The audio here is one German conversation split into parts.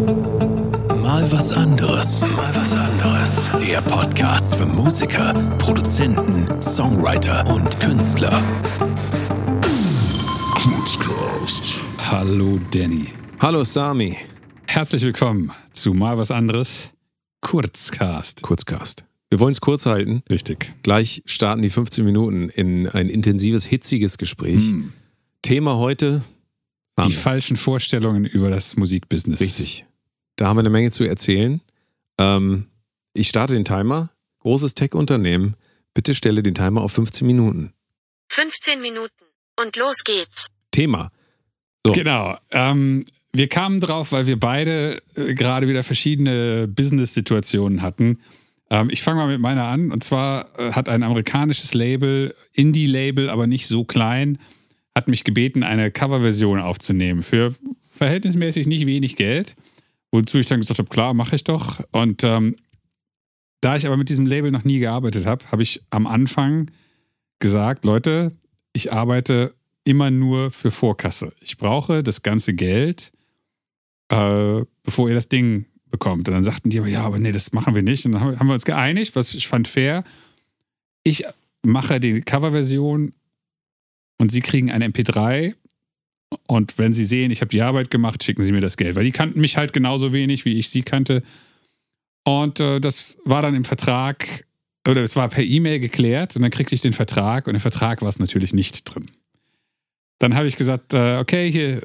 Mal was anderes. Mal was anderes. Der Podcast für Musiker, Produzenten, Songwriter und Künstler. Hallo Danny. Hallo Sami. Herzlich willkommen zu Mal was anderes. Kurzcast. Kurzcast. Wir wollen es kurz halten. Richtig. Gleich starten die 15 Minuten in ein intensives, hitziges Gespräch. Hm. Thema heute. Die Sami. falschen Vorstellungen über das Musikbusiness. Richtig. Da haben wir eine Menge zu erzählen. Ähm, ich starte den Timer. Großes Tech-Unternehmen. Bitte stelle den Timer auf 15 Minuten. 15 Minuten. Und los geht's. Thema. So. Genau. Ähm, wir kamen drauf, weil wir beide äh, gerade wieder verschiedene Business-Situationen hatten. Ähm, ich fange mal mit meiner an. Und zwar äh, hat ein amerikanisches Label, Indie-Label, aber nicht so klein, hat mich gebeten, eine Coverversion aufzunehmen für verhältnismäßig nicht wenig Geld. Wozu ich dann gesagt habe, klar, mache ich doch. Und ähm, da ich aber mit diesem Label noch nie gearbeitet habe, habe ich am Anfang gesagt, Leute, ich arbeite immer nur für Vorkasse. Ich brauche das ganze Geld, äh, bevor ihr das Ding bekommt. Und dann sagten die aber, ja, aber nee, das machen wir nicht. Und dann haben wir uns geeinigt, was ich fand fair. Ich mache die Coverversion und sie kriegen ein MP3. Und wenn sie sehen, ich habe die Arbeit gemacht, schicken sie mir das Geld. Weil die kannten mich halt genauso wenig, wie ich sie kannte. Und äh, das war dann im Vertrag, oder es war per E-Mail geklärt. Und dann kriegte ich den Vertrag. Und im Vertrag war es natürlich nicht drin. Dann habe ich gesagt, äh, okay, hier,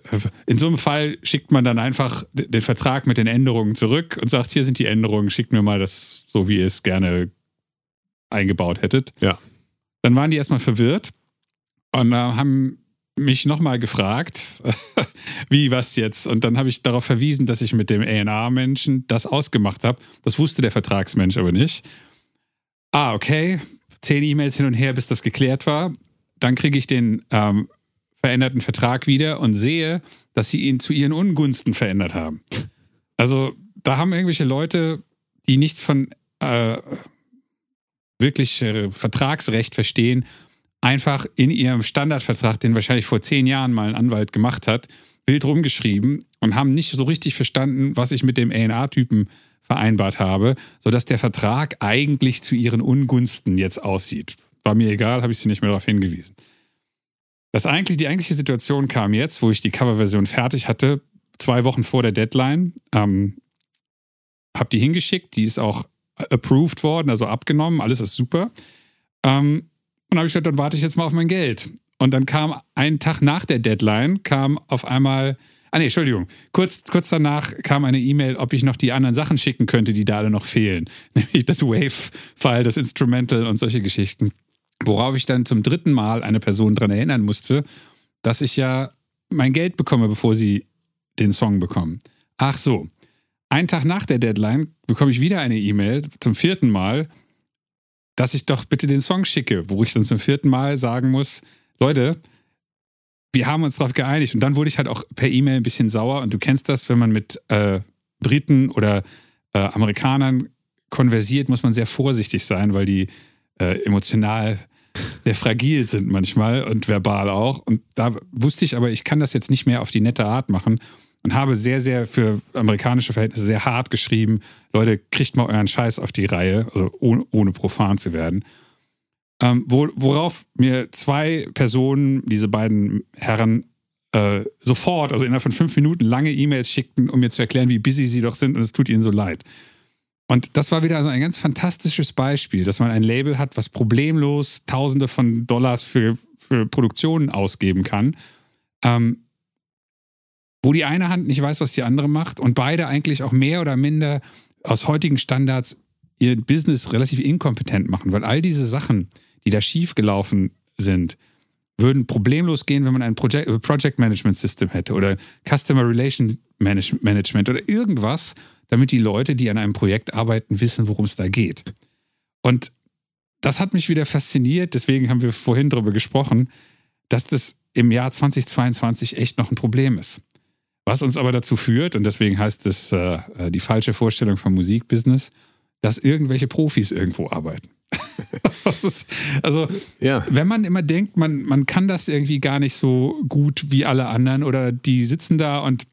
in so einem Fall schickt man dann einfach den Vertrag mit den Änderungen zurück und sagt, hier sind die Änderungen, schickt mir mal das so, wie ihr es gerne eingebaut hättet. Ja. Dann waren die erstmal verwirrt und äh, haben mich nochmal gefragt, wie, was jetzt? Und dann habe ich darauf verwiesen, dass ich mit dem A&R-Menschen das ausgemacht habe. Das wusste der Vertragsmensch aber nicht. Ah, okay. Zehn E-Mails hin und her, bis das geklärt war. Dann kriege ich den ähm, veränderten Vertrag wieder und sehe, dass sie ihn zu ihren Ungunsten verändert haben. Also da haben irgendwelche Leute, die nichts von äh, wirklich äh, Vertragsrecht verstehen, einfach in ihrem Standardvertrag, den wahrscheinlich vor zehn Jahren mal ein Anwalt gemacht hat, wild rumgeschrieben und haben nicht so richtig verstanden, was ich mit dem A&R-Typen vereinbart habe, sodass der Vertrag eigentlich zu ihren Ungunsten jetzt aussieht. War mir egal, habe ich sie nicht mehr darauf hingewiesen. Das eigentlich, die eigentliche Situation kam jetzt, wo ich die Coverversion fertig hatte, zwei Wochen vor der Deadline. Ähm, hab die hingeschickt, die ist auch approved worden, also abgenommen, alles ist super. Ähm, und habe ich gesagt, dann warte ich jetzt mal auf mein Geld. Und dann kam einen Tag nach der Deadline, kam auf einmal, ah nee, Entschuldigung, kurz, kurz danach kam eine E-Mail, ob ich noch die anderen Sachen schicken könnte, die da alle noch fehlen. Nämlich das Wave-File, das Instrumental und solche Geschichten. Worauf ich dann zum dritten Mal eine Person daran erinnern musste, dass ich ja mein Geld bekomme, bevor sie den Song bekommen. Ach so. Einen Tag nach der Deadline bekomme ich wieder eine E-Mail zum vierten Mal, dass ich doch bitte den Song schicke, wo ich dann zum vierten Mal sagen muss, Leute, wir haben uns darauf geeinigt. Und dann wurde ich halt auch per E-Mail ein bisschen sauer. Und du kennst das, wenn man mit äh, Briten oder äh, Amerikanern konversiert, muss man sehr vorsichtig sein, weil die äh, emotional sehr fragil sind manchmal und verbal auch. Und da wusste ich aber, ich kann das jetzt nicht mehr auf die nette Art machen und habe sehr, sehr für amerikanische Verhältnisse sehr hart geschrieben, Leute, kriegt mal euren Scheiß auf die Reihe, also ohne, ohne profan zu werden. Ähm, wo, worauf mir zwei Personen, diese beiden Herren, äh, sofort, also innerhalb von fünf Minuten, lange E-Mails schickten, um mir zu erklären, wie busy sie doch sind und es tut ihnen so leid. Und das war wieder also ein ganz fantastisches Beispiel, dass man ein Label hat, was problemlos Tausende von Dollars für, für Produktionen ausgeben kann, ähm, wo die eine Hand nicht weiß, was die andere macht und beide eigentlich auch mehr oder minder aus heutigen Standards ihr Business relativ inkompetent machen, weil all diese Sachen, die da schiefgelaufen sind, würden problemlos gehen, wenn man ein Project, Project Management System hätte oder Customer Relation Management oder irgendwas, damit die Leute, die an einem Projekt arbeiten, wissen, worum es da geht. Und das hat mich wieder fasziniert, deswegen haben wir vorhin darüber gesprochen, dass das im Jahr 2022 echt noch ein Problem ist. Was uns aber dazu führt, und deswegen heißt es äh, die falsche Vorstellung vom Musikbusiness, dass irgendwelche Profis irgendwo arbeiten. ist, also, Ja. wenn man immer denkt, man, man kann das irgendwie gar nicht so gut wie alle anderen oder die sitzen da und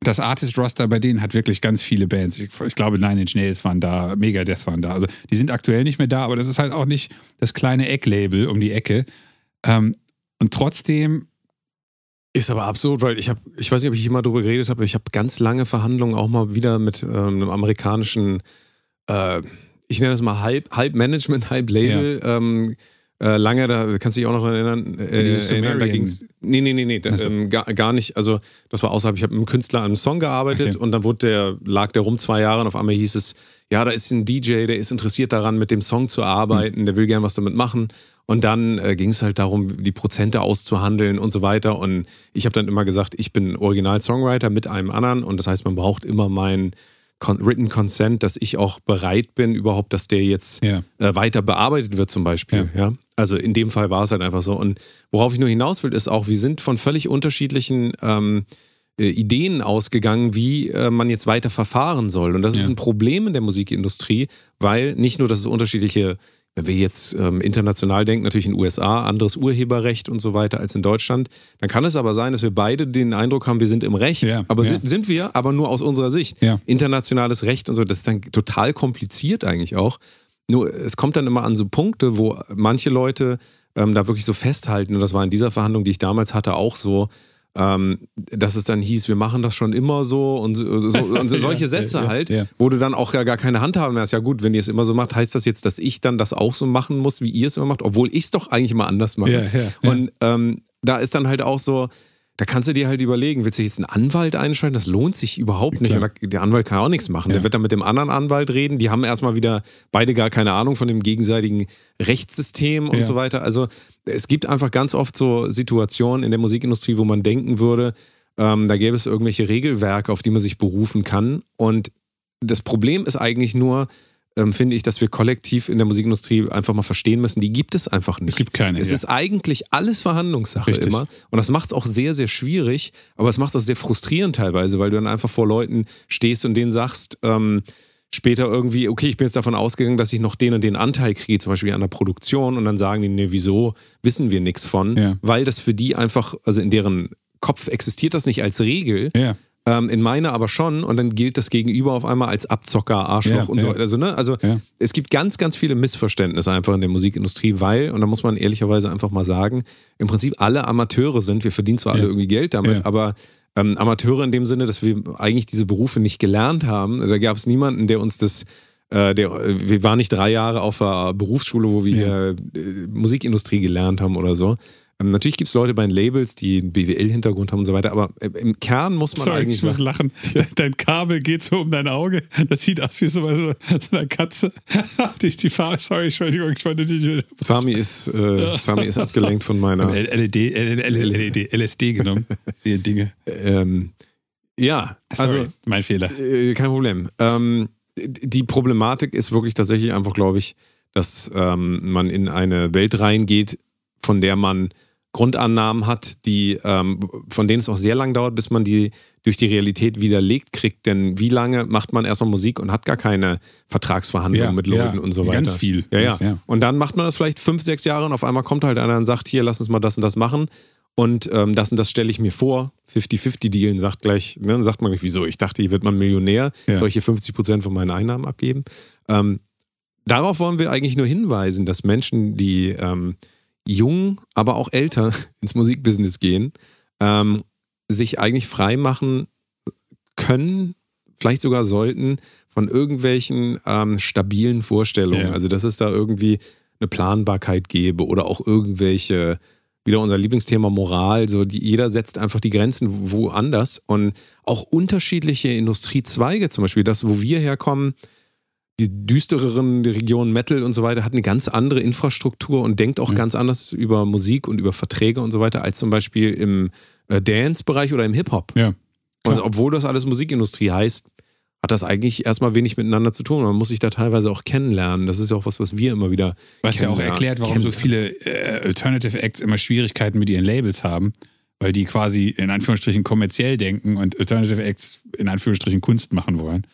das Artist-Roster bei denen hat wirklich ganz viele Bands. Ich, ich, glaube, Nine Inch Nails waren da, Megadeth waren da. Also die sind aktuell nicht mehr da, aber das ist halt auch nicht das kleine Ecklabel um die Ecke. Ähm, und trotzdem. Ist aber absurd, weil ich habe, ich weiß nicht, ob ich immer darüber geredet habe, ich habe ganz lange Verhandlungen auch mal wieder mit ähm, einem amerikanischen, äh, ich nenne das mal halb, halb Management, halb Label. Ja. Ähm, äh, lange, da kannst du dich auch noch erinnern, äh, erinnern da ging's. Nee, nee, nee, nee, da, ähm, gar, gar nicht. Also, das war außerhalb, ich habe mit einem Künstler an einem Song gearbeitet okay. und dann wurde der, lag der rum zwei Jahre und auf einmal hieß es, ja, da ist ein DJ, der ist interessiert daran, mit dem Song zu arbeiten, mhm. der will gern was damit machen. Und dann äh, ging es halt darum, die Prozente auszuhandeln und so weiter. Und ich habe dann immer gesagt, ich bin Original-Songwriter mit einem anderen und das heißt, man braucht immer meinen Written Consent, dass ich auch bereit bin, überhaupt, dass der jetzt ja. äh, weiter bearbeitet wird, zum Beispiel. Ja. ja. Also in dem Fall war es halt einfach so. Und worauf ich nur hinaus will, ist auch, wir sind von völlig unterschiedlichen ähm, äh, Ideen ausgegangen, wie äh, man jetzt weiter verfahren soll. Und das ja. ist ein Problem in der Musikindustrie, weil nicht nur, dass es unterschiedliche wenn wir jetzt ähm, international denken, natürlich in den USA, anderes Urheberrecht und so weiter als in Deutschland, dann kann es aber sein, dass wir beide den Eindruck haben, wir sind im Recht. Ja, aber ja. Sind, sind, wir, aber nur aus unserer Sicht. Ja. Internationales Recht und so, das ist dann total kompliziert eigentlich auch. Nur es kommt dann immer an so Punkte, wo manche Leute ähm, da wirklich so festhalten, und das war in dieser Verhandlung, die ich damals hatte, auch so, ähm, dass es dann hieß, wir machen das schon immer so und, so, und solche Sätze ja, halt, ja. wo du dann auch ja gar keine Handhabe mehr hast. Ja gut, wenn ihr es immer so macht, heißt das jetzt, dass ich dann das auch so machen muss, wie ihr es immer macht, obwohl ich es doch eigentlich immer anders mache. Und ähm, da ist dann halt auch so, da kannst du dir halt überlegen, willst du jetzt einen Anwalt einschalten? Das lohnt sich überhaupt nicht. Und der Anwalt kann auch nichts machen. Ja. Der wird dann mit dem anderen Anwalt reden. Die haben erstmal wieder beide gar keine Ahnung von dem gegenseitigen Rechtssystem und ja. so weiter. Also es gibt einfach ganz oft so Situationen in der Musikindustrie, wo man denken würde, ähm, da gäbe es irgendwelche Regelwerke, auf die man sich berufen kann. Und das Problem ist eigentlich nur, ähm, finde ich, dass wir kollektiv in der Musikindustrie einfach mal verstehen müssen, die gibt es einfach nicht. Es gibt keine. Es ja. ist eigentlich alles Verhandlungssache Richtig. immer. Und das macht es auch sehr, sehr schwierig, aber es macht es auch sehr frustrierend teilweise, weil du dann einfach vor Leuten stehst und denen sagst, ähm, später irgendwie, okay, ich bin jetzt davon ausgegangen, dass ich noch den und den Anteil kriege, zum Beispiel an der Produktion, und dann sagen die, nee, wieso, wissen wir nichts von, ja. weil das für die einfach, also in deren Kopf existiert das nicht als Regel. Ja. Ähm, in meiner aber schon und dann gilt das Gegenüber auf einmal als Abzocker, Arschloch ja, und so weiter. Also, ne? also ja. es gibt ganz, ganz viele Missverständnisse einfach in der Musikindustrie, weil, und da muss man ehrlicherweise einfach mal sagen, im Prinzip alle Amateure sind, wir verdienen zwar alle irgendwie Geld damit, aber ähm, Amateure in dem Sinne, dass wir eigentlich diese Berufe nicht gelernt haben. Da gab es niemanden, der uns das äh, der, wir waren nicht drei Jahre auf der Berufsschule, wo wir ja. äh, Musikindustrie gelernt haben oder so. Ähm, natürlich gibt es Leute bei den Labels, die einen BWL-Hintergrund haben und so weiter, aber äh, im Kern muss man Sorry, eigentlich. Ich muss sagen, lachen. Dein Kabel geht so um dein Auge. Das sieht aus wie so, so, so eine Katze. die, die Farbe, sorry, Entschuldigung, ich wollte dich. Sami ist, äh, Sami ist abgelenkt von meiner. LED, LED, LSD genommen. Vier Dinge. Ähm, ja, sorry, also. Mein Fehler. Äh, kein Problem. Ähm, die Problematik ist wirklich tatsächlich einfach, glaube ich, dass ähm, man in eine Welt reingeht, von der man Grundannahmen hat, die, ähm, von denen es auch sehr lange dauert, bis man die durch die Realität widerlegt kriegt. Denn wie lange macht man erstmal Musik und hat gar keine Vertragsverhandlungen ja, mit Leuten ja, und so weiter? Ganz viel. Ja, ja, ja. Und dann macht man das vielleicht fünf, sechs Jahre und auf einmal kommt halt einer und sagt, hier, lass uns mal das und das machen. Und ähm, das und das stelle ich mir vor. 50-50-Dealen sagt gleich, ne, dann sagt man gleich, wieso? Ich dachte, hier wird man Millionär, ja. soll ich hier 50 Prozent von meinen Einnahmen abgeben? Ähm, darauf wollen wir eigentlich nur hinweisen, dass Menschen, die ähm, jung, aber auch älter ins Musikbusiness gehen, ähm, sich eigentlich frei machen können, vielleicht sogar sollten, von irgendwelchen ähm, stabilen Vorstellungen. Ja. Also, dass es da irgendwie eine Planbarkeit gäbe oder auch irgendwelche, wieder unser Lieblingsthema Moral, so die, jeder setzt einfach die Grenzen woanders und auch unterschiedliche Industriezweige, zum Beispiel das, wo wir herkommen, die düstereren Regionen Metal und so weiter hat eine ganz andere Infrastruktur und denkt auch ja. ganz anders über Musik und über Verträge und so weiter als zum Beispiel im äh, Dance-Bereich oder im Hip-Hop. Ja. Also, obwohl das alles Musikindustrie heißt, hat das eigentlich erstmal wenig miteinander zu tun. Man muss sich da teilweise auch kennenlernen. Das ist ja auch was, was wir immer wieder. Was ja auch erklärt, warum so viele äh, Alternative Acts immer Schwierigkeiten mit ihren Labels haben, weil die quasi in Anführungsstrichen kommerziell denken und Alternative Acts in Anführungsstrichen Kunst machen wollen.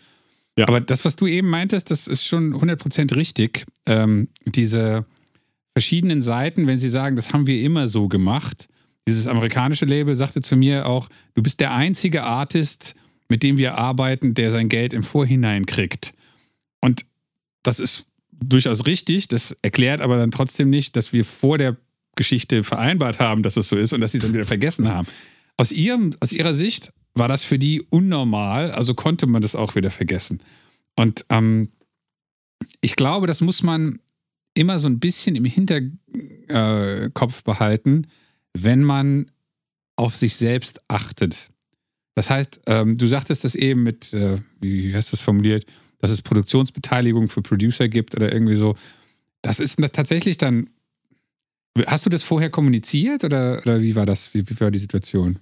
Ja. Aber das, was du eben meintest, das ist schon 100% richtig. Ähm, diese verschiedenen Seiten, wenn sie sagen, das haben wir immer so gemacht. Dieses amerikanische Label sagte zu mir auch, du bist der einzige Artist, mit dem wir arbeiten, der sein Geld im Vorhinein kriegt. Und das ist durchaus richtig, das erklärt aber dann trotzdem nicht, dass wir vor der Geschichte vereinbart haben, dass es so ist und dass sie es dann wieder vergessen haben. Aus, ihrem, aus ihrer Sicht war das für die unnormal, also konnte man das auch wieder vergessen. Und ähm, ich glaube, das muss man immer so ein bisschen im Hinterkopf behalten, wenn man auf sich selbst achtet. Das heißt, ähm, du sagtest das eben mit, äh, wie hast du es formuliert, dass es Produktionsbeteiligung für Producer gibt oder irgendwie so. Das ist tatsächlich dann. Hast du das vorher kommuniziert oder, oder wie war das? Wie, wie war die Situation?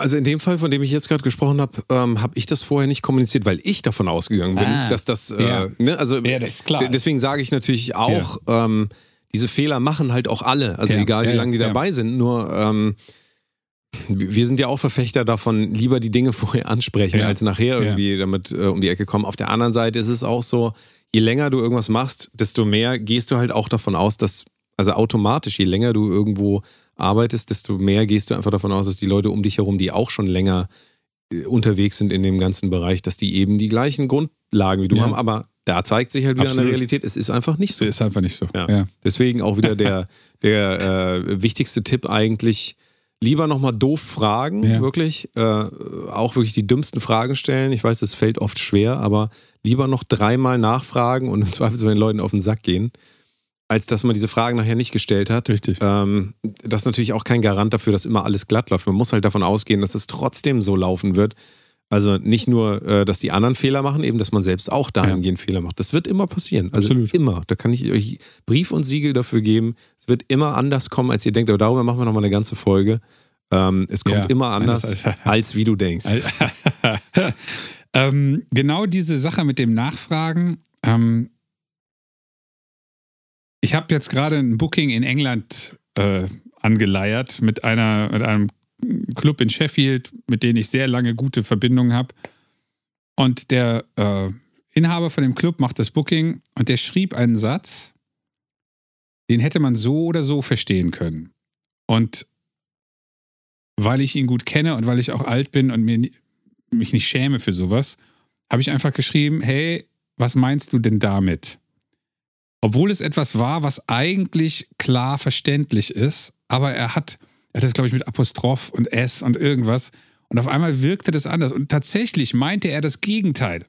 Also in dem Fall, von dem ich jetzt gerade gesprochen habe, ähm, habe ich das vorher nicht kommuniziert, weil ich davon ausgegangen bin, Ah, dass das, äh, ja. ne, also Ja, das ist klar. deswegen sage ich natürlich auch, ähm, diese Fehler machen halt auch alle, also Ja, egal wie ja, lange die ja. dabei sind, nur ähm, wir sind ja auch Verfechter davon, lieber die Dinge vorher ansprechen, Ja. als nachher Ja. irgendwie damit äh, um die Ecke kommen. Auf der anderen Seite ist es auch so, je länger du irgendwas machst, desto mehr gehst du halt auch davon aus, dass, also automatisch, je länger du irgendwo arbeitest, desto mehr gehst du einfach davon aus, dass die Leute um dich herum, die auch schon länger äh, unterwegs sind in dem ganzen Bereich, dass die eben die gleichen Grundlagen wie du Ja. haben. Aber da zeigt sich halt wieder Absolut. eine Realität, es ist einfach nicht so. Ist einfach nicht so. Ja. Ja. Deswegen auch wieder der, der äh, wichtigste Tipp eigentlich, lieber nochmal doof fragen, Ja. wirklich. Äh, auch wirklich die dümmsten Fragen stellen. Ich weiß, das fällt oft schwer, aber lieber noch dreimal nachfragen und im Zweifelsfall den Leuten auf den Sack gehen, als dass man diese Fragen nachher nicht gestellt hat. Richtig. Ähm, das ist natürlich auch kein Garant dafür, dass immer alles glatt läuft. Man muss halt davon ausgehen, dass es trotzdem so laufen wird. Also nicht nur, äh, dass die anderen Fehler machen, eben, dass man selbst auch dahingehend Fehler macht. Das wird immer passieren. Also Absolut. immer. Da kann ich euch Brief und Siegel dafür geben. Es wird immer anders kommen, als ihr denkt. Aber darüber machen wir nochmal eine ganze Folge. Ähm, es kommt Ja, immer anders, als wie du denkst. ähm, genau diese Sache mit dem Nachfragen. Ähm, ich habe jetzt gerade ein Booking in England äh, angeleiert mit, einer, mit einem Club in Sheffield, mit dem ich sehr lange gute Verbindungen habe. Und der äh, Inhaber von dem Club macht das Booking und der schrieb einen Satz, den hätte man so oder so verstehen können. Und weil ich ihn gut kenne und weil ich auch alt bin und mir, mich nicht schäme für sowas, habe ich einfach geschrieben, hey, was meinst du denn damit? Obwohl es etwas war, was eigentlich klar verständlich ist, aber er hat, er hat das, glaube ich, mit Apostroph und S und irgendwas. Und auf einmal wirkte das anders. Und tatsächlich meinte er das Gegenteil.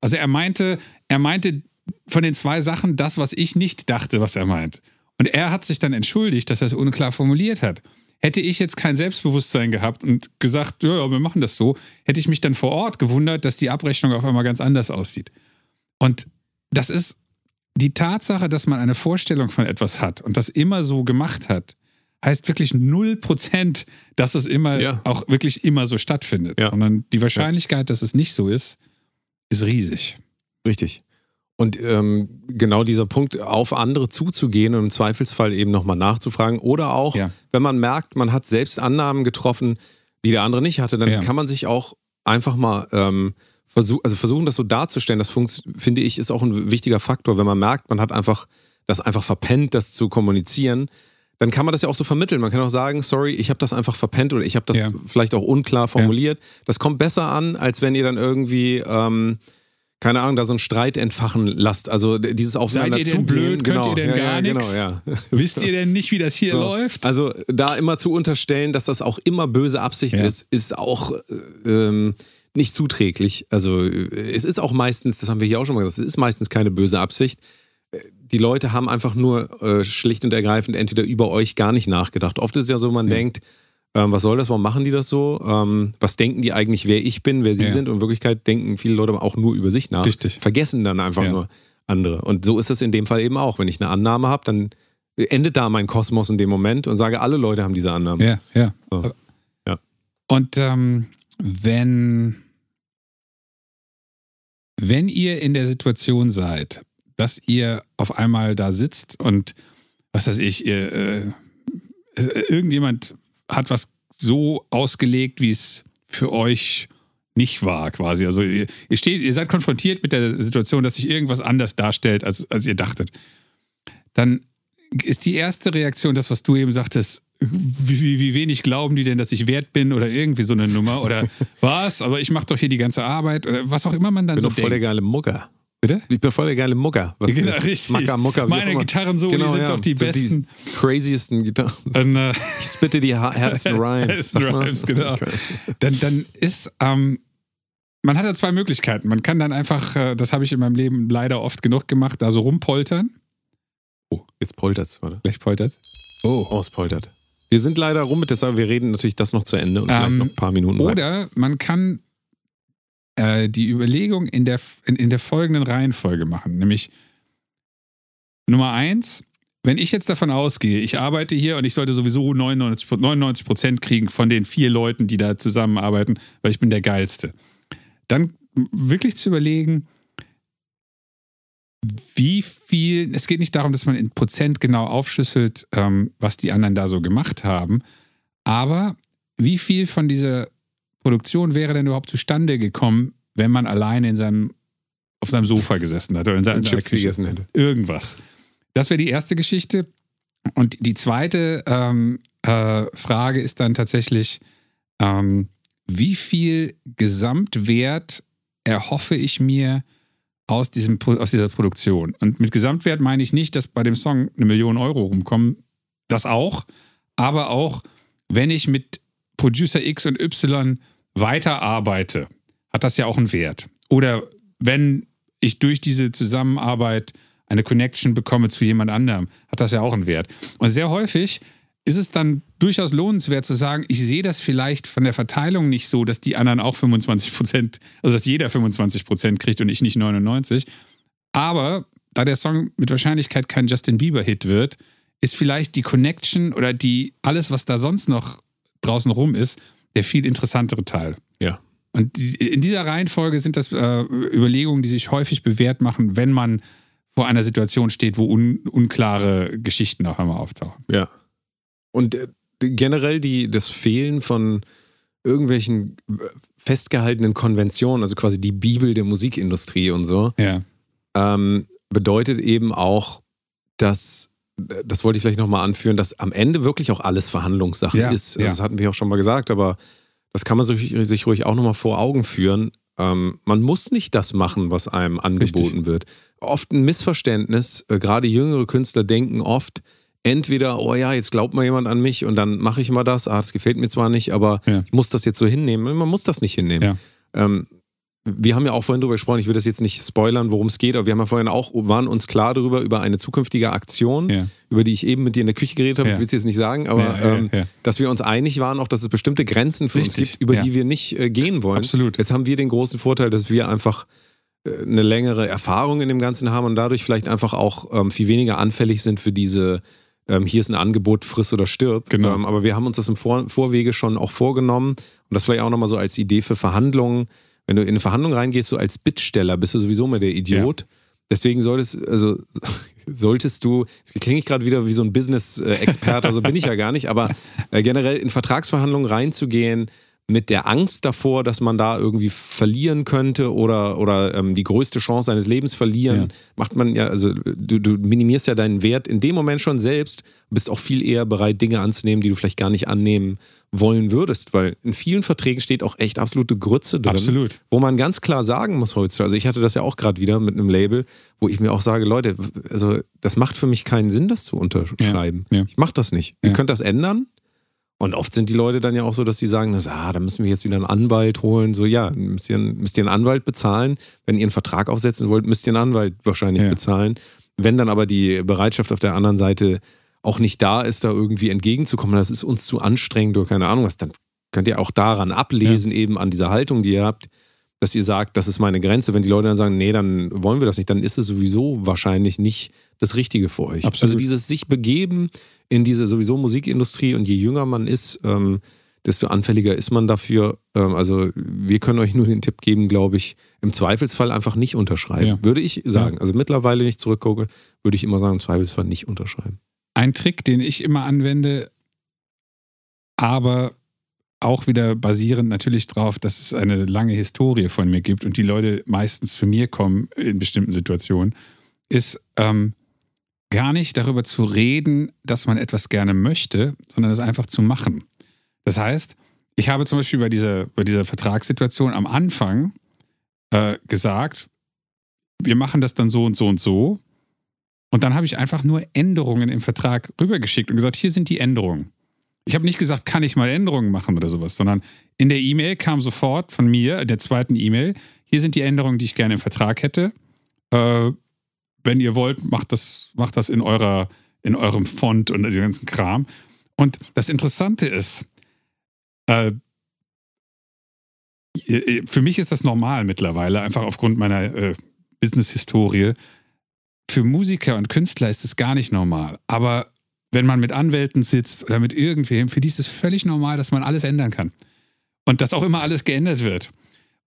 Also er meinte, er meinte von den zwei Sachen das, was ich nicht dachte, was er meint. Und er hat sich dann entschuldigt, dass er es unklar formuliert hat. Hätte ich jetzt kein Selbstbewusstsein gehabt und gesagt, ja, ja, wir machen das so, hätte ich mich dann vor Ort gewundert, dass die Abrechnung auf einmal ganz anders aussieht. Und das ist die Tatsache, dass man eine Vorstellung von etwas hat und das immer so gemacht hat, heißt wirklich 0%, dass es immer Ja. auch wirklich immer so stattfindet. Ja. Sondern die Wahrscheinlichkeit, dass es nicht so ist, ist riesig. Richtig. Und ähm, genau dieser Punkt, auf andere zuzugehen und im Zweifelsfall eben nochmal nachzufragen. Oder auch, Ja. wenn man merkt, man hat selbst Annahmen getroffen, die der andere nicht hatte, dann Ja. kann man sich auch einfach mal ähm, versuch, also versuchen, das so darzustellen. Das finde ich, ist auch ein wichtiger Faktor. Wenn man merkt, man hat einfach das einfach verpennt, das zu kommunizieren, dann kann man das ja auch so vermitteln. Man kann auch sagen, sorry, ich habe das einfach verpennt oder ich habe das Ja. vielleicht auch unklar formuliert. Das kommt besser an, als wenn ihr dann irgendwie, ähm, keine Ahnung, da so einen Streit entfachen lasst. Also dieses Aufeinander ihr denn blöd? Könnt genau. ihr denn ja, gar ja, nix? Genau, ja. Wisst ihr denn nicht, wie das hier So. läuft? Also da immer zu unterstellen, dass das auch immer böse Absicht Ja. ist, ist auch äh, ähm, nicht zuträglich. Also äh, es ist auch meistens, das haben wir hier auch schon mal gesagt, es ist meistens keine böse Absicht. Äh, Die Leute haben einfach nur äh, schlicht und ergreifend entweder über euch gar nicht nachgedacht. Oft ist es ja so, man denkt, ähm, was soll das, warum machen die das so? Ähm, was denken die eigentlich, wer ich bin, wer sie Ja. sind? Und in Wirklichkeit denken viele Leute auch nur über sich nach. Richtig. Vergessen dann einfach Ja. nur andere. Und so ist es in dem Fall eben auch. Wenn ich eine Annahme habe, dann endet da mein Kosmos in dem Moment und sage, alle Leute haben diese Annahme. Ja, ja. So. Ja. Und ähm, wenn, wenn ihr in der Situation seid, dass ihr auf einmal da sitzt und was weiß ich, ihr, äh, irgendjemand hat was so ausgelegt, wie es für euch nicht war, quasi. Also ihr, ihr steht, ihr seid konfrontiert mit der Situation, dass sich irgendwas anders darstellt, als, als ihr dachtet. Dann ist die erste Reaktion das, was du eben sagtest, wie, wie, wie wenig glauben die denn, dass ich wert bin oder irgendwie so eine Nummer oder was, aber ich mache doch hier die ganze Arbeit oder was auch immer man dann Ich bin so doch voll der denkt. geile Mucker. Bitte? Ich bin voll der geile Mucker. Was, Genau, richtig. Macker, Mucker, Meine auch immer. Gitarrensoli sind doch die so besten. Die craziesten Gitarren. Und, äh, Ich spitte die härtesten Rhymes. Rhymes, genau. Okay. dann, dann ist, ähm, man hat ja zwei Möglichkeiten. Man kann dann einfach, äh, das habe ich in meinem Leben leider oft genug gemacht, da so rumpoltern. Jetzt poltert's, warte. Gleich poltert. Oh. Oh, es poltert. Wir sind leider rum mit der Sache. Wir reden natürlich das noch zu Ende und vielleicht Ähm, noch ein paar Minuten weiter. Oder man kann äh, die Überlegung in der, in, in der folgenden Reihenfolge machen. Nämlich Nummer eins, wenn ich jetzt davon ausgehe, ich arbeite hier und ich sollte sowieso 99 99 Prozent kriegen von den vier Leuten, die da zusammenarbeiten, weil ich bin der Geilste. Dann wirklich zu überlegen, wie viel, es geht nicht darum, dass man in Prozent genau aufschlüsselt, ähm, was die anderen da so gemacht haben, aber wie viel von dieser Produktion wäre denn überhaupt zustande gekommen, wenn man alleine in seinem, auf seinem Sofa gesessen hat oder in seiner Chips gegessen hätte. Irgendwas. Das wäre die erste Geschichte. Und die zweite ähm, äh, Frage ist dann tatsächlich, ähm, wie viel Gesamtwert erhoffe ich mir aus, diesem, aus dieser Produktion? Und mit Gesamtwert meine ich nicht, dass bei dem Song eine Million Euro rumkommen. Das auch. Aber auch, wenn ich mit Producer X und Y weiterarbeite, hat das ja auch einen Wert. Oder wenn ich durch diese Zusammenarbeit eine Connection bekomme zu jemand anderem, hat das ja auch einen Wert. Und sehr häufig ist es dann durchaus lohnenswert zu sagen, ich sehe das vielleicht von der Verteilung nicht so, dass die anderen auch 25 Prozent, also dass jeder 25 Prozent kriegt und ich nicht 99. Aber da der Song mit Wahrscheinlichkeit kein Justin Bieber-Hit wird, ist vielleicht die Connection oder die alles, was da sonst noch draußen rum ist, der viel interessantere Teil. Ja. Und die, in dieser Reihenfolge sind das äh, Überlegungen, die sich häufig bewährt machen, wenn man vor einer Situation steht, wo un, unklare Geschichten auf einmal auftauchen. Ja. Und äh, generell die, das Fehlen von irgendwelchen äh, festgehaltenen Konventionen, also quasi die Bibel der Musikindustrie und so, Ja. ähm, bedeutet eben auch, dass, das wollte ich vielleicht nochmal anführen, dass am Ende wirklich auch alles Verhandlungssache Ja, ist. Also ja. Das hatten wir auch schon mal gesagt, aber das kann man sich, sich ruhig auch nochmal vor Augen führen. Ähm, man muss nicht das machen, was einem angeboten wird. Oft ein Missverständnis, äh, gerade jüngere Künstler denken oft, entweder, oh ja, jetzt glaubt mal jemand an mich und dann mache ich mal das, ah, das gefällt mir zwar nicht, aber Ja. ich muss das jetzt so hinnehmen. Man muss das nicht hinnehmen. Ja. Ähm, wir haben ja auch vorhin darüber gesprochen, ich will das jetzt nicht spoilern, worum es geht, aber wir haben ja vorhin auch, waren uns klar darüber, über eine zukünftige Aktion, Ja. über die ich eben mit dir in der Küche geredet habe, Ja. ich will es jetzt nicht sagen, aber Ja, ähm, dass wir uns einig waren, auch dass es bestimmte Grenzen für uns Richtig, gibt, über die wir nicht äh, gehen wollen. Absolut. Jetzt haben wir den großen Vorteil, dass wir einfach äh, eine längere Erfahrung in dem Ganzen haben und dadurch vielleicht einfach auch ähm, viel weniger anfällig sind für diese ähm, hier ist ein Angebot, friss oder stirb. Genau. Ähm, aber wir haben uns das im Vor Vorwege schon auch vorgenommen und das vielleicht auch nochmal so als Idee für Verhandlungen. Wenn du in eine Verhandlung reingehst, so als Bittsteller, bist du sowieso immer der Idiot. Deswegen solltest, also, solltest du, jetzt klinge ich gerade wieder wie so ein Business-Experte, also bin ich ja gar nicht, aber äh, generell in Vertragsverhandlungen reinzugehen mit der Angst davor, dass man da irgendwie verlieren könnte oder, oder ähm, die größte Chance seines Lebens verlieren, Ja. macht man ja, also du, du minimierst ja deinen Wert in dem Moment schon selbst, bist auch viel eher bereit, Dinge anzunehmen, die du vielleicht gar nicht annehmen wollen würdest, weil in vielen Verträgen steht auch echt absolute Grütze drin. Absolut. Wo man ganz klar sagen muss heutzutage, also ich hatte das ja auch gerade wieder mit einem Label, wo ich mir auch sage, Leute, also das macht für mich keinen Sinn, das zu unterschreiben. Ja, ja. Ich mache das nicht. Ihr könnt das ändern. Und oft sind die Leute dann ja auch so, dass sie sagen, dass, ah, da müssen wir jetzt wieder einen Anwalt holen. So, ja, müsst ihr, müsst ihr einen Anwalt bezahlen. Wenn ihr einen Vertrag aufsetzen wollt, müsst ihr einen Anwalt wahrscheinlich Ja. bezahlen. Wenn dann aber die Bereitschaft auf der anderen Seite auch nicht da ist, da irgendwie entgegenzukommen, das ist uns zu anstrengend oder keine Ahnung was, dann könnt ihr auch daran ablesen, eben an dieser Haltung, die ihr habt, dass ihr sagt, das ist meine Grenze. Wenn die Leute dann sagen, nee, dann wollen wir das nicht, dann ist es sowieso wahrscheinlich nicht das Richtige für euch. Absolut. Also dieses sich begeben in diese sowieso Musikindustrie und je jünger man ist, ähm, desto anfälliger ist man dafür. Ähm, also wir können euch nur den Tipp geben, glaube ich, im Zweifelsfall einfach nicht unterschreiben. Ja. Würde ich sagen. Also mittlerweile, wenn ich zurückgucke, würde ich immer sagen, im Zweifelsfall nicht unterschreiben. Ein Trick, den ich immer anwende, aber auch wieder basierend natürlich darauf, dass es eine lange Historie von mir gibt und die Leute meistens zu mir kommen in bestimmten Situationen, ist, ähm, gar nicht darüber zu reden, dass man etwas gerne möchte, sondern es einfach zu machen. Das heißt, ich habe zum Beispiel bei dieser, bei dieser Vertragssituation am Anfang äh, gesagt, wir machen das dann so und so und so. Und dann habe ich einfach nur Änderungen im Vertrag rübergeschickt und gesagt, hier sind die Änderungen. Ich habe nicht gesagt, kann ich mal Änderungen machen oder sowas, sondern in der E-Mail kam sofort von mir, in der zweiten E-Mail, hier sind die Änderungen, die ich gerne im Vertrag hätte. Äh, wenn ihr wollt, macht das, macht das in, eurer, in eurem Font und diesem ganzen Kram. Und das Interessante ist, äh, für mich ist das normal mittlerweile, einfach aufgrund meiner äh, Business-Historie. Für Musiker und Künstler ist es gar nicht normal. Aber wenn man mit Anwälten sitzt oder mit irgendwem, für die ist es völlig normal, dass man alles ändern kann. Und dass auch immer alles geändert wird.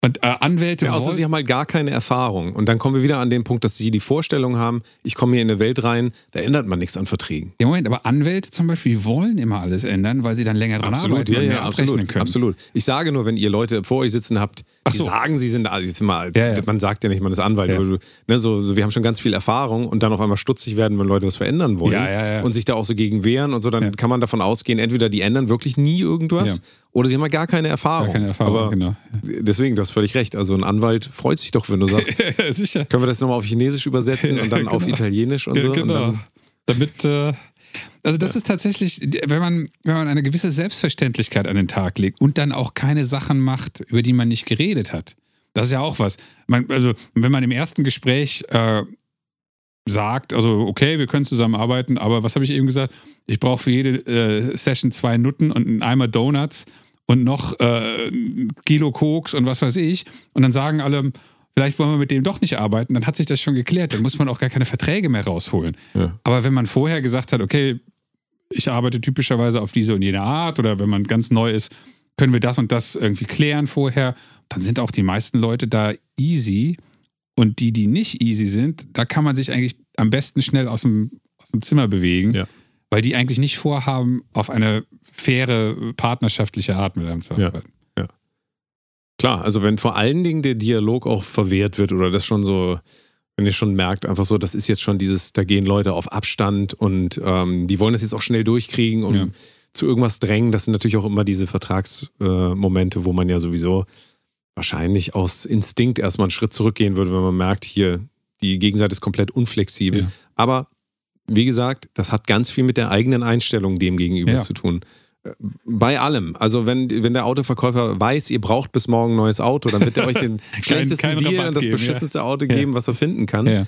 Und äh, Anwälte. Ja, außer sie haben halt gar keine Erfahrung. Und dann kommen wir wieder an den Punkt, dass sie die Vorstellung haben, ich komme hier in eine Welt rein, da ändert man nichts an Verträgen. Im Moment, aber Anwälte zum Beispiel wollen immer alles ändern, weil sie dann länger dran absolut, arbeiten ja, und ja, mehr absolut, abrechnen können. absolut. Ich sage nur, wenn ihr Leute vor euch sitzen habt, die so. sagen, sie sind, also mal, Ja, ja. man sagt ja nicht, man ist Anwalt, Ja. du, ne, so, so, wir haben schon ganz viel Erfahrung und dann auf einmal stutzig werden, wenn Leute was verändern wollen Ja, ja, ja. und sich da auch so gegen wehren und so, dann Ja. kann man davon ausgehen, entweder die ändern wirklich nie irgendwas Ja. oder sie haben halt gar keine Erfahrung. Gar keine Erfahrung, aber genau. Deswegen, du hast völlig recht. Also ein Anwalt freut sich doch, wenn du sagst, Sicher. können wir das nochmal auf Chinesisch übersetzen und dann auf Genau. Italienisch und Ja, so. Genau. dann, Damit, äh, also das ist tatsächlich, wenn man, wenn man eine gewisse Selbstverständlichkeit an den Tag legt und dann auch keine Sachen macht, über die man nicht geredet hat. Das ist ja auch was. Man, also wenn man im ersten Gespräch äh, sagt, also okay, wir können zusammenarbeiten, aber was habe ich eben gesagt? Ich brauche für jede äh, Session zwei Nutten und einen Eimer Donuts und noch äh, Kilo Koks und was weiß ich. Und dann sagen alle, vielleicht wollen wir mit dem doch nicht arbeiten, dann hat sich das schon geklärt. Dann muss man auch gar keine Verträge mehr rausholen. Ja. Aber wenn man vorher gesagt hat, okay, ich arbeite typischerweise auf diese und jene Art oder wenn man ganz neu ist, können wir das und das irgendwie klären vorher, dann sind auch die meisten Leute da easy. Und die, die nicht easy sind, da kann man sich eigentlich am besten schnell aus dem, aus dem Zimmer bewegen, Ja. Weil die eigentlich nicht vorhaben, auf eine faire, partnerschaftliche Art mit einem zu Ja. arbeiten. Klar, also wenn vor allen Dingen der Dialog auch verwehrt wird oder das schon so, wenn ihr schon merkt, einfach so, das ist jetzt schon dieses, da gehen Leute auf Abstand und ähm, die wollen das jetzt auch schnell durchkriegen und Ja. zu irgendwas drängen. Das sind natürlich auch immer diese Vertragsmomente, äh, wo man ja sowieso wahrscheinlich aus Instinkt erstmal einen Schritt zurückgehen würde, wenn man merkt, hier, die Gegenseite ist komplett unflexibel. Ja. Aber wie gesagt, das hat ganz viel mit der eigenen Einstellung dem gegenüber Ja. zu tun. Äh, Bei allem. Also wenn, wenn der Autoverkäufer weiß, ihr braucht bis morgen ein neues Auto, dann wird er euch den schlechtesten keinen Deal Rabatt und das geben, ja. beschissenste Auto Ja. geben, was er finden kann. Ja.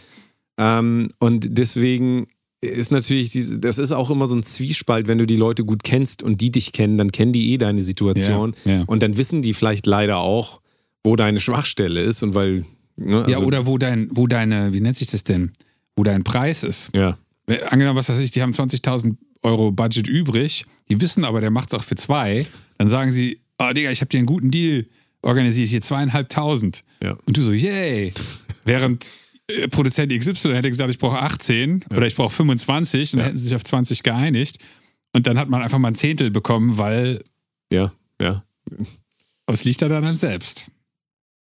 Ähm, und deswegen ist natürlich, diese, das ist auch immer so ein Zwiespalt, wenn du die Leute gut kennst und die dich kennen, dann kennen die eh deine Situation. Ja, ja. Und dann wissen die vielleicht leider auch, wo deine Schwachstelle ist und weil. Ne, ja, also- oder wo dein, wo deine, wie nennt sich das denn? Wo dein Preis ist. Ja, Angenommen, was weiß ich, die haben 20.000 Euro Budget übrig, die wissen aber, der macht es auch für zwei, dann sagen sie, oh Digga, ich habe dir einen guten Deal organisiert, hier zweieinhalbtausend. Ja. Und du so, yay. Während äh, Produzent XY hätte gesagt, ich brauche 18 oder ich brauche 25 und dann hätten sie sich auf 20 geeinigt. Und dann hat man einfach mal ein Zehntel bekommen, weil ja, ja. aber es liegt dann an einem selbst.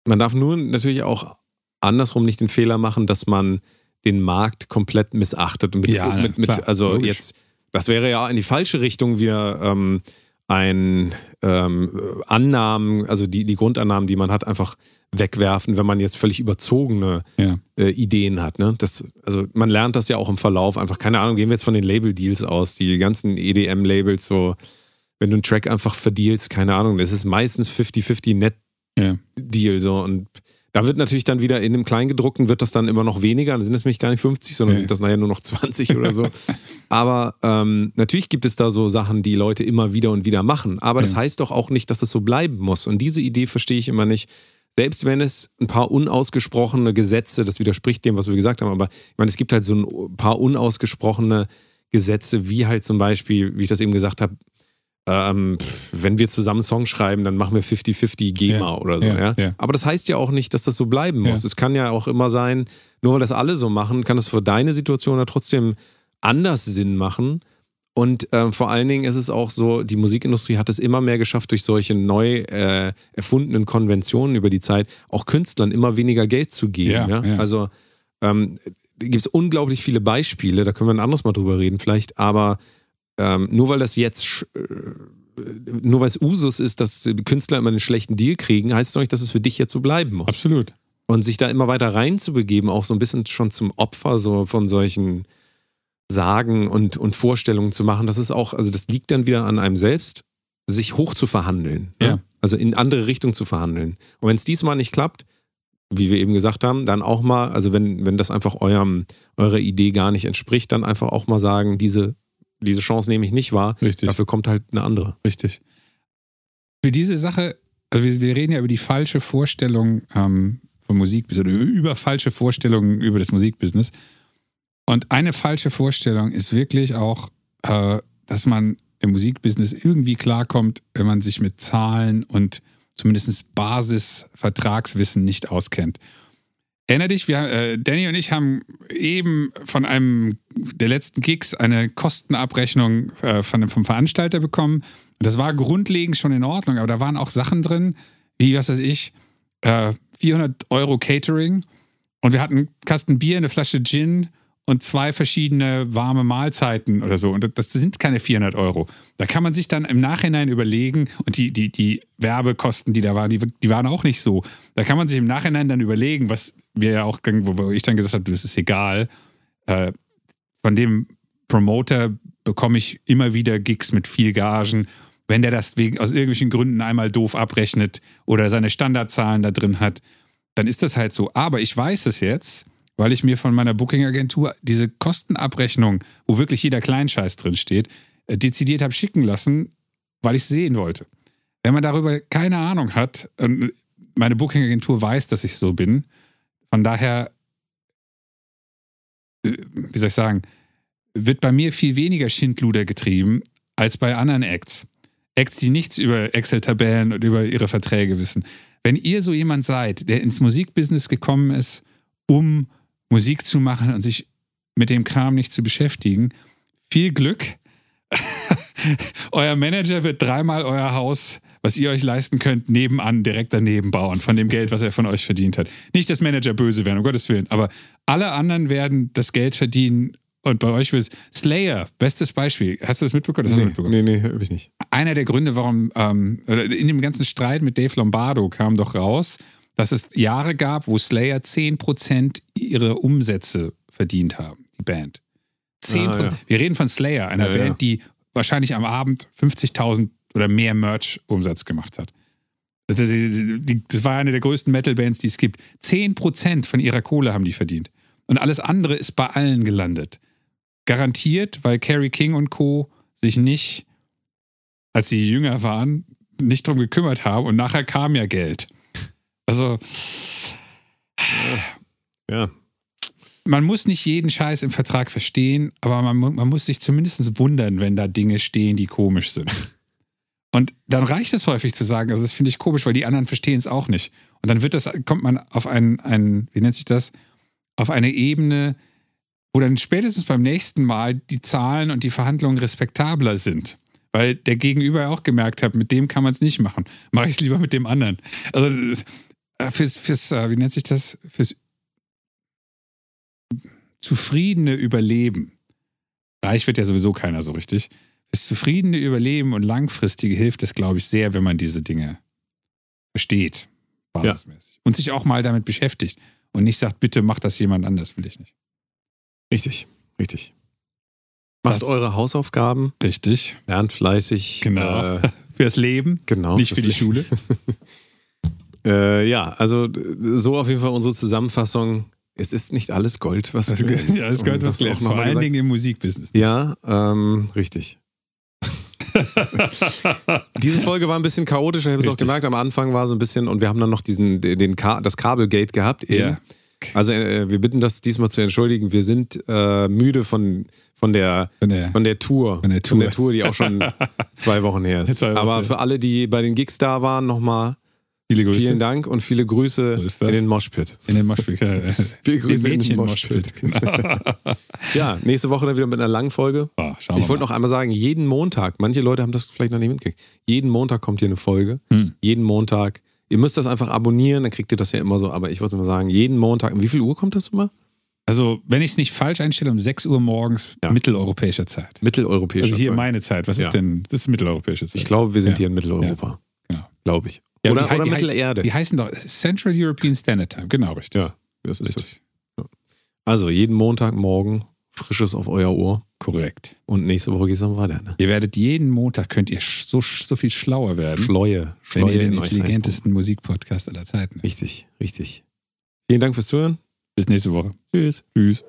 Man darf nur natürlich auch andersrum nicht den Fehler machen, dass man den Markt komplett missachtet. Und mit, Ja, mit, mit, klar, also logisch. jetzt, das wäre ja in die falsche Richtung wieder ähm, ein ähm, Annahmen, also die, die Grundannahmen, die man hat, einfach wegwerfen, wenn man jetzt völlig überzogene Ja. äh, Ideen hat. Ne? Das, also man lernt das ja auch im Verlauf einfach. Keine Ahnung, gehen wir jetzt von den Label-Deals aus, die ganzen EDM-Labels, so, wenn du einen Track einfach verdealst, keine Ahnung, das ist meistens 50-50 net Ja. Deal so und da wird natürlich dann wieder in dem Kleingedruckten wird das dann immer noch weniger, dann sind es nämlich gar nicht 50, sondern Nee. sind das nachher nur noch 20 oder so. Aber ähm, natürlich gibt es da so Sachen, die Leute immer wieder und wieder machen. Aber das Ja. heißt doch auch nicht, dass es so bleiben muss. Und diese Idee verstehe ich immer nicht. Selbst wenn es ein paar unausgesprochene Gesetze, das widerspricht dem, was wir gesagt haben, aber ich meine, es gibt halt so ein paar unausgesprochene Gesetze, wie halt zum Beispiel, wie ich das eben gesagt habe, ähm, wenn wir zusammen Songs schreiben, dann machen wir 50-50 GEMA Ja, oder so. ja, Ja. Aber das heißt ja auch nicht, dass das so bleiben muss. Es kann ja auch immer sein, nur weil das alle so machen, kann es für deine Situation ja trotzdem anders Sinn machen. Und ähm, vor allen Dingen ist es auch so, die Musikindustrie hat es immer mehr geschafft, durch solche neu äh, erfundenen Konventionen über die Zeit auch Künstlern immer weniger Geld zu geben. Also ähm, gibt es unglaublich viele Beispiele, da können wir ein anderes Mal drüber reden vielleicht, aber ähm, nur weil das jetzt, äh, nur weil es Usus ist, dass Künstler immer einen schlechten Deal kriegen, heißt es doch nicht, dass es für dich jetzt so bleiben muss. Absolut. Und sich da immer weiter reinzubegeben, auch so ein bisschen schon zum Opfer so von solchen Sagen und, und Vorstellungen zu machen, das ist auch, also das liegt dann wieder an einem selbst, sich hoch zu verhandeln. ne? Ja. Also in andere Richtung zu verhandeln. Und wenn es diesmal nicht klappt, wie wir eben gesagt haben, dann auch mal, also wenn, wenn das einfach eurem, eurer Idee gar nicht entspricht, dann einfach auch mal sagen, diese, diese Chance nehme ich nicht wahr. Richtig. Dafür kommt halt eine andere. Richtig. Für diese Sache, also wir, wir reden ja über die falsche Vorstellung ähm, vom Musikbusiness oder über falsche Vorstellungen über das Musikbusiness. Und eine falsche Vorstellung ist wirklich auch, äh, dass man im Musikbusiness irgendwie klarkommt, wenn man sich mit Zahlen und zumindest Basis-Vertragswissen nicht auskennt. Erinner dich, wir, äh, Danny und ich haben eben von einem der letzten Gigs eine Kostenabrechnung äh, von, vom Veranstalter bekommen. Das war grundlegend schon in Ordnung, aber da waren auch Sachen drin, wie, was weiß ich, äh, 400 Euro Catering und wir hatten einen Kasten Bier, eine Flasche Gin und zwei verschiedene warme Mahlzeiten oder so. Und das sind keine 400 Euro. Da kann man sich dann im Nachhinein überlegen, und die, die, die Werbekosten, die da waren, die, die waren auch nicht so. Da kann man sich im Nachhinein dann überlegen, was wir ja auch, wo ich dann gesagt habe, das ist egal. Äh, von dem Promoter bekomme ich immer wieder Gigs mit viel Gagen. Wenn der das wegen, aus irgendwelchen Gründen einmal doof abrechnet oder seine Standardzahlen da drin hat, dann ist das halt so. Aber ich weiß es jetzt, weil ich mir von meiner Booking-Agentur diese Kostenabrechnung, wo wirklich jeder Kleinscheiß drin steht, äh, dezidiert habe schicken lassen, weil ich es sehen wollte. Wenn man darüber keine Ahnung hat, und meine Booking-Agentur weiß, dass ich so bin, von daher, äh, wie soll ich sagen, wird bei mir viel weniger Schindluder getrieben als bei anderen Acts. Acts, die nichts über Excel-Tabellen und über ihre Verträge wissen. Wenn ihr so jemand seid, der ins Musikbusiness gekommen ist, um Musik zu machen und sich mit dem Kram nicht zu beschäftigen, viel Glück. euer Manager wird dreimal euer Haus, was ihr euch leisten könnt, nebenan direkt daneben bauen, von dem Geld, was er von euch verdient hat. Nicht, dass Manager böse werden, um Gottes Willen, aber alle anderen werden das Geld verdienen und bei euch wird Slayer, bestes Beispiel. Hast du das mitbekommen? Das du mitbekommen. nee, nee, hab ich nicht. Einer der Gründe, warum ähm, in dem ganzen Streit mit Dave Lombardo kam doch raus, dass es Jahre gab, wo Slayer 10% ihrer Umsätze verdient haben, die Band. 10%. Ah, ja. Wir reden von Slayer, einer Ja. Band, die wahrscheinlich am Abend 50.000 oder mehr Merch-Umsatz gemacht hat. Das, das war eine der größten Metal-Bands, die es gibt. 10% von ihrer Kohle haben die verdient. Und alles andere ist bei allen gelandet. Garantiert, weil Carrie King und Co. sich nicht, als sie jünger waren, nicht drum gekümmert haben und nachher kam ja Geld. Also, Ja. man muss nicht jeden Scheiß im Vertrag verstehen, aber man, man muss sich zumindest wundern, wenn da Dinge stehen, die komisch sind. Und dann reicht es häufig zu sagen, also das finde ich komisch, weil die anderen verstehen es auch nicht. Und dann wird das, kommt man auf einen, einen, wie nennt sich das, auf eine Ebene, wo dann spätestens beim nächsten Mal die Zahlen und die Verhandlungen respektabler sind. Weil der Gegenüber auch gemerkt hat, mit dem kann man es nicht machen. Mache ich es lieber mit dem anderen. Also fürs, fürs, äh, wie nennt sich das? Fürs zufriedene Überleben. Reich wird ja sowieso keiner so richtig. Fürs zufriedene Überleben und langfristige hilft es, glaube ich, sehr, wenn man diese Dinge versteht, basismäßig. Und sich auch mal damit beschäftigt. Und nicht sagt, bitte mach das jemand anders, will ich nicht. Richtig, richtig. Macht Das- eure Hausaufgaben, Richtig. lernt fleißig. Genau. Äh, Fürs Leben, genau. nicht für die das- Schule. Äh, ja, also so auf jeden Fall unsere Zusammenfassung. Es ist nicht alles Gold, was glänzt. ja, gehört Um was noch Vor allen. Dingen im Musikbusiness. Ja, ähm, richtig. Diese Folge war ein bisschen chaotisch, ich habe es auch gemerkt, am Anfang war so ein bisschen, und wir haben dann noch diesen, den, Ka das Kabelgate gehabt. Eben. Ja. Also äh, wir bitten das diesmal zu entschuldigen. Wir sind äh, müde von, von, der, Von der- von der Tour. von der Tour. die auch schon zwei Wochen her ist. Wochen, Aber für alle, die bei den Gigs da waren, nochmal Viele Grüße. vielen Dank und viele Grüße So in den Moshpit. In den Moshpit. Ja. Viele Grüße Den in den Mädchen-Moshpit. Genau. Ja, nächste Woche dann wieder mit einer langen Folge. Schauen Ich wollte noch einmal sagen, jeden Montag, manche Leute haben das vielleicht noch nicht mitgekriegt, jeden Montag kommt hier eine Folge. Hm. Jeden Montag. Ihr müsst das einfach abonnieren, dann kriegt ihr das ja immer so, aber ich wollte mal sagen, jeden Montag, um wie viel Uhr kommt das immer? Also, wenn ich es nicht falsch einstelle, um 6 Uhr morgens Ja. mitteleuropäischer Zeit. Mitteleuropäische Also hier Zeit. meine Zeit. Was Ja. ist denn? Das ist mitteleuropäische Zeit. Ich glaube, wir sind Ja. hier in Mitteleuropa. Genau. Glaube ich. Ja, oder die oder die Mittelerde. Die heißen doch Central European Standard Time. Genau, richtig. Ja, das ist. Richtig. Also jeden Montagmorgen frisches auf euer Ohr Korrekt. und nächste Woche geht's dann weiter. Ne? Ihr werdet jeden Montag, könnt ihr so, so viel schlauer werden, Schleue. wenn Schleue ihr den in intelligentesten Musikpodcast aller Zeiten. Richtig, richtig. Vielen Dank fürs Zuhören. Bis nächste Woche. Tschüss. Tschüss.